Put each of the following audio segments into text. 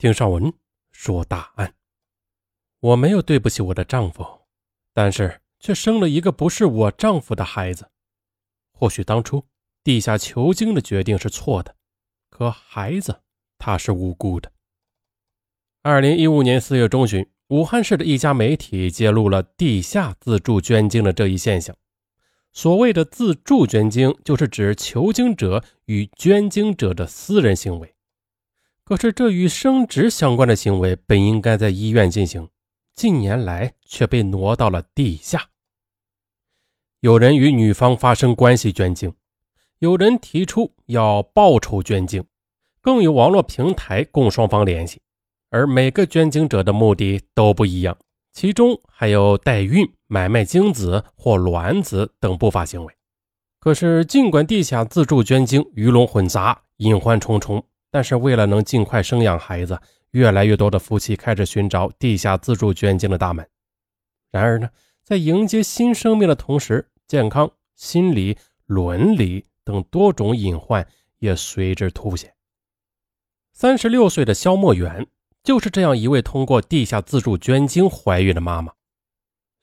听上文说大案。我没有对不起我的丈夫，但是却生了一个不是我丈夫的孩子。或许当初地下求经的决定是错的，可孩子他是无辜的。二零一五年四月中旬，武汉市的一家媒体揭露了地下自助捐精的这一现象。所谓的自助捐精，就是指求精者与捐精者的私人行为。可是，这与生殖相关的行为本应该在医院进行，近年来却被挪到了地下。有人与女方发生关系捐精，有人提出要报酬捐精，更有网络平台供双方联系。而每个捐精者的目的都不一样，其中还有代孕、买卖精子或卵子等不法行为。可是，尽管地下自助捐精鱼龙混杂、隐患重重，但是为了能尽快生养孩子，越来越多的夫妻开始寻找地下自助捐精的大门。然而呢，在迎接新生命的同时，健康、心理、伦理等多种隐患也随之凸显。三十六岁的肖墨远。就是这样一位通过地下自助捐精怀孕的妈妈，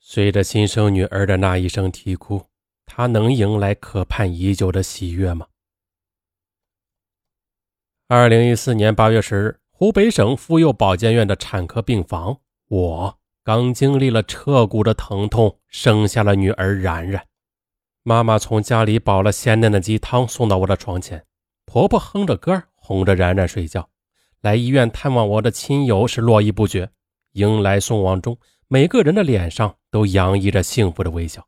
随着新生女儿的那一声啼哭，她能迎来可盼已久的喜悦吗？二零一四年八月十日，湖北省妇幼保健院的产科病房，我刚经历了彻骨的疼痛，生下了女儿然然。妈妈从家里煲了鲜嫩的鸡汤送到我的床前，婆婆哼着歌哄着然然睡觉。来医院探望我的亲友是络绎不绝，迎来送往中，每个人的脸上都洋溢着幸福的微笑。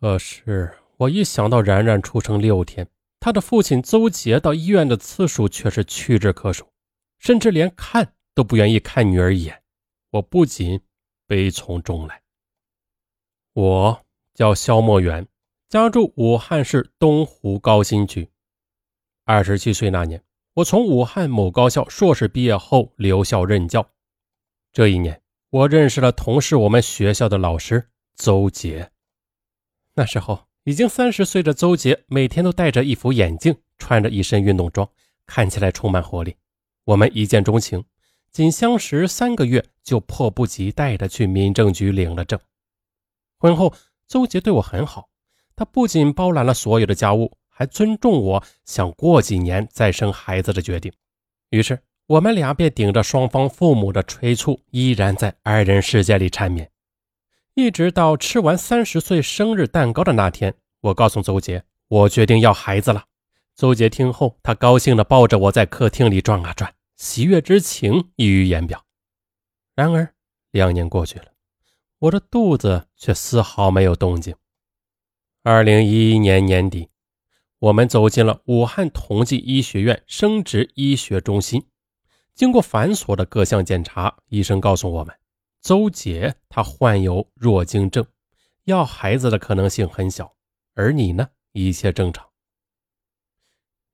可是，我一想到然然出生六天，他的父亲邹杰到医院的次数却是屈指可数，甚至连看都不愿意看女儿一眼，我不仅悲从中来。我叫肖墨元，家住武汉市东湖高新区，二十七岁那年。我从武汉某高校硕士毕业后留校任教。这一年，我认识了同是我们学校的老师邹杰。那时候已经三十岁的邹杰，每天都戴着一副眼镜，穿着一身运动装，看起来充满活力。我们一见钟情，仅相识三个月，就迫不及待地去民政局领了证。婚后，邹杰对我很好，他不仅包揽了所有的家务。还尊重我想过几年再生孩子的决定，于是我们俩便顶着双方父母的催促，依然在二人世界里缠绵，一直到吃完三十岁生日蛋糕的那天，我告诉邹杰，我决定要孩子了。邹杰听后，他高兴地抱着我在客厅里转啊转，喜悦之情溢于言表。然而两年过去了，我的肚子却丝毫没有动静。二零一一年年底。我们走进了武汉同济医学院生殖医学中心，经过繁琐的各项检查，医生告诉我们，邹杰他患有弱精症，要孩子的可能性很小，而你呢，一切正常。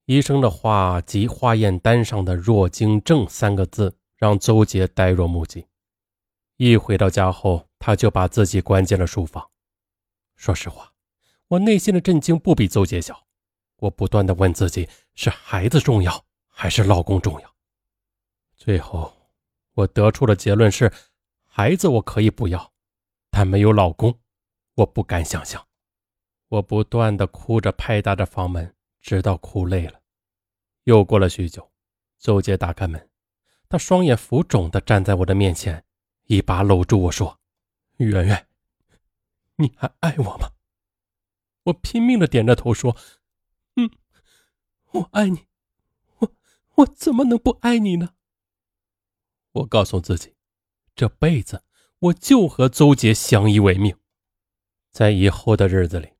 医生的话及化验单上的“弱精症”三个字，让邹杰呆若木鸡。一回到家后，他就把自己关进了书房。说实话，我内心的震惊不比邹杰小。我不断的问自己：是孩子重要，还是老公重要？最后，我得出的结论是：孩子我可以不要，但没有老公，我不敢想象。我不断的哭着拍打着房门，直到哭累了。又过了许久，邹杰打开门，他双眼浮肿的站在我的面前，一把搂住我说：“圆圆，你还爱我吗？”我拼命的点着头说。嗯，我爱你，我我怎么能不爱你呢？我告诉自己，这辈子我就和邹杰相依为命。在以后的日子里，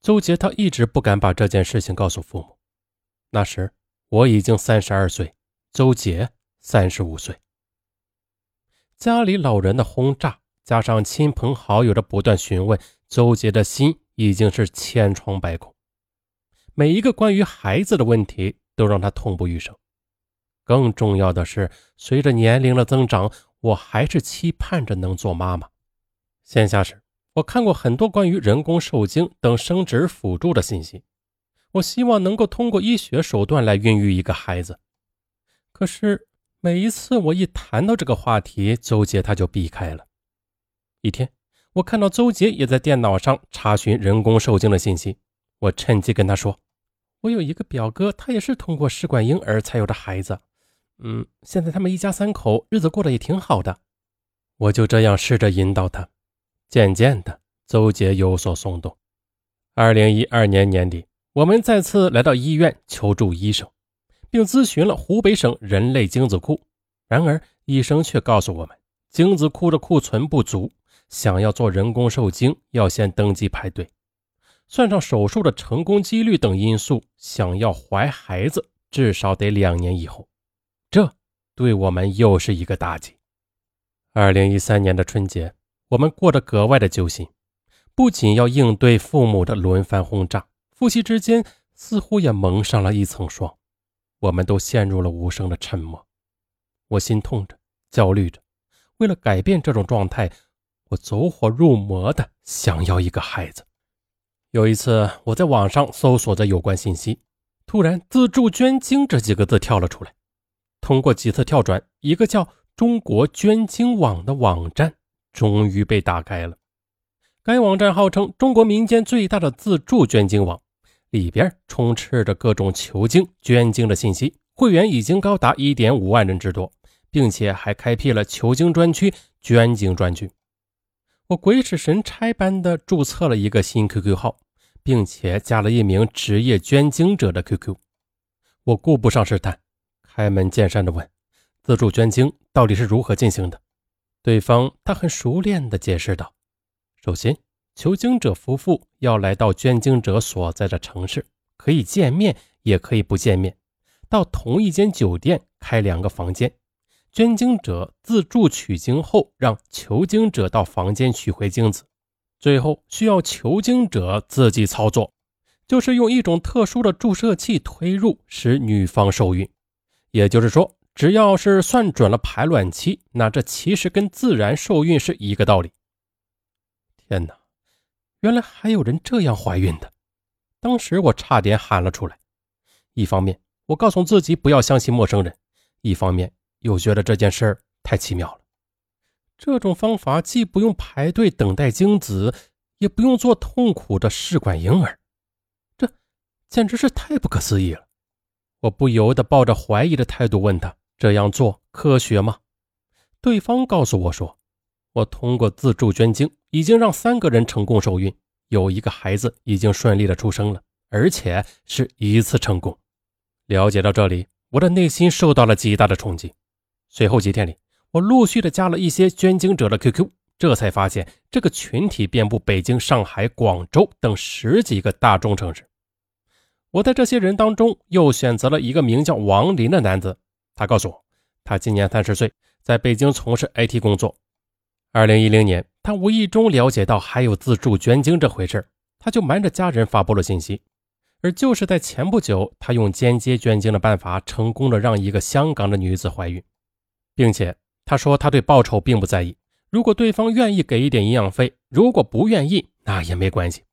邹杰他一直不敢把这件事情告诉父母。那时我已经三十二岁，邹杰三十五岁。家里老人的轰炸，加上亲朋好友的不断询问，邹杰的心已经是千疮百孔。每一个关于孩子的问题都让他痛不欲生。更重要的是，随着年龄的增长，我还是期盼着能做妈妈。闲暇时，我看过很多关于人工受精等生殖辅助的信息。我希望能够通过医学手段来孕育一个孩子。可是，每一次我一谈到这个话题，周杰他就避开了。一天，我看到周杰也在电脑上查询人工受精的信息，我趁机跟他说：“我有一个表哥，他也是通过试管婴儿才有的孩子。嗯，现在他们一家三口日子过得也挺好的。”我就这样试着引导他，渐渐的，周杰有所松动。二零一二年年底，我们再次来到医院求助医生，并咨询了湖北省人类精子库。然而，医生却告诉我们，精子库的库存不足，想要做人工受精要先登记排队，算上手术的成功几率等因素，想要怀孩子至少得两年以后。对我们又是一个打击。二零一三年的春节，我们过得格外的揪心，不仅要应对父母的轮番轰炸，夫妻之间似乎也蒙上了一层霜，我们都陷入了无声的沉默。我心痛着，焦虑着，为了改变这种状态，我走火入魔的想要一个孩子。有一次，我在网上搜索着有关信息，突然“自助捐精”这几个字跳了出来，通过几次跳转，一个叫。中国捐精网的网站终于被打开了。该网站号称中国民间最大的自助捐精网，里边充斥着各种求精、捐精的信息，会员已经高达一点五万人之多，并且还开辟了求精专区、捐精专区。我鬼使神差般的注册了一个新 QQ 号，并且加了一名职业捐精者的 QQ。我顾不上试探，开门见山的问。自助捐精到底是如何进行的？对方他很熟练地解释道：“首先，求精者夫妇要来到捐精者所在的城市，可以见面，也可以不见面，到同一间酒店开两个房间。捐精者自助取精后，让求精者到房间取回精子，最后需要求精者自己操作，就是用一种特殊的注射器推入，使女方受孕。也就是说。”只要是算准了排卵期，那这其实跟自然受孕是一个道理。天哪，原来还有人这样怀孕的！当时我差点喊了出来。一方面，我告诉自己不要相信陌生人；一方面，又觉得这件事儿太奇妙了。这种方法既不用排队等待精子，也不用做痛苦的试管婴儿，这简直是太不可思议了！我不由得抱着怀疑的态度问他。这样做科学吗？对方告诉我说：“我通过自助捐精，已经让三个人成功受孕，有一个孩子已经顺利的出生了，而且是一次成功。”了解到这里，我的内心受到了极大的冲击。随后几天里，我陆续的加了一些捐精者的 QQ，这才发现这个群体遍布北京、上海、广州等十几个大中城市。我在这些人当中，又选择了一个名叫王林的男子。他告诉我，他今年三十岁，在北京从事 IT 工作。二零一零年，他无意中了解到还有自助捐精这回事他就瞒着家人发布了信息。而就是在前不久，他用间接捐精的办法，成功的让一个香港的女子怀孕，并且他说他对报酬并不在意，如果对方愿意给一点营养费，如果不愿意，那也没关系。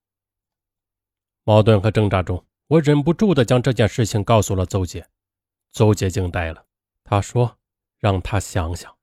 矛盾和挣扎中，我忍不住的将这件事情告诉了邹姐，邹姐惊呆了。他说：“让他想想。”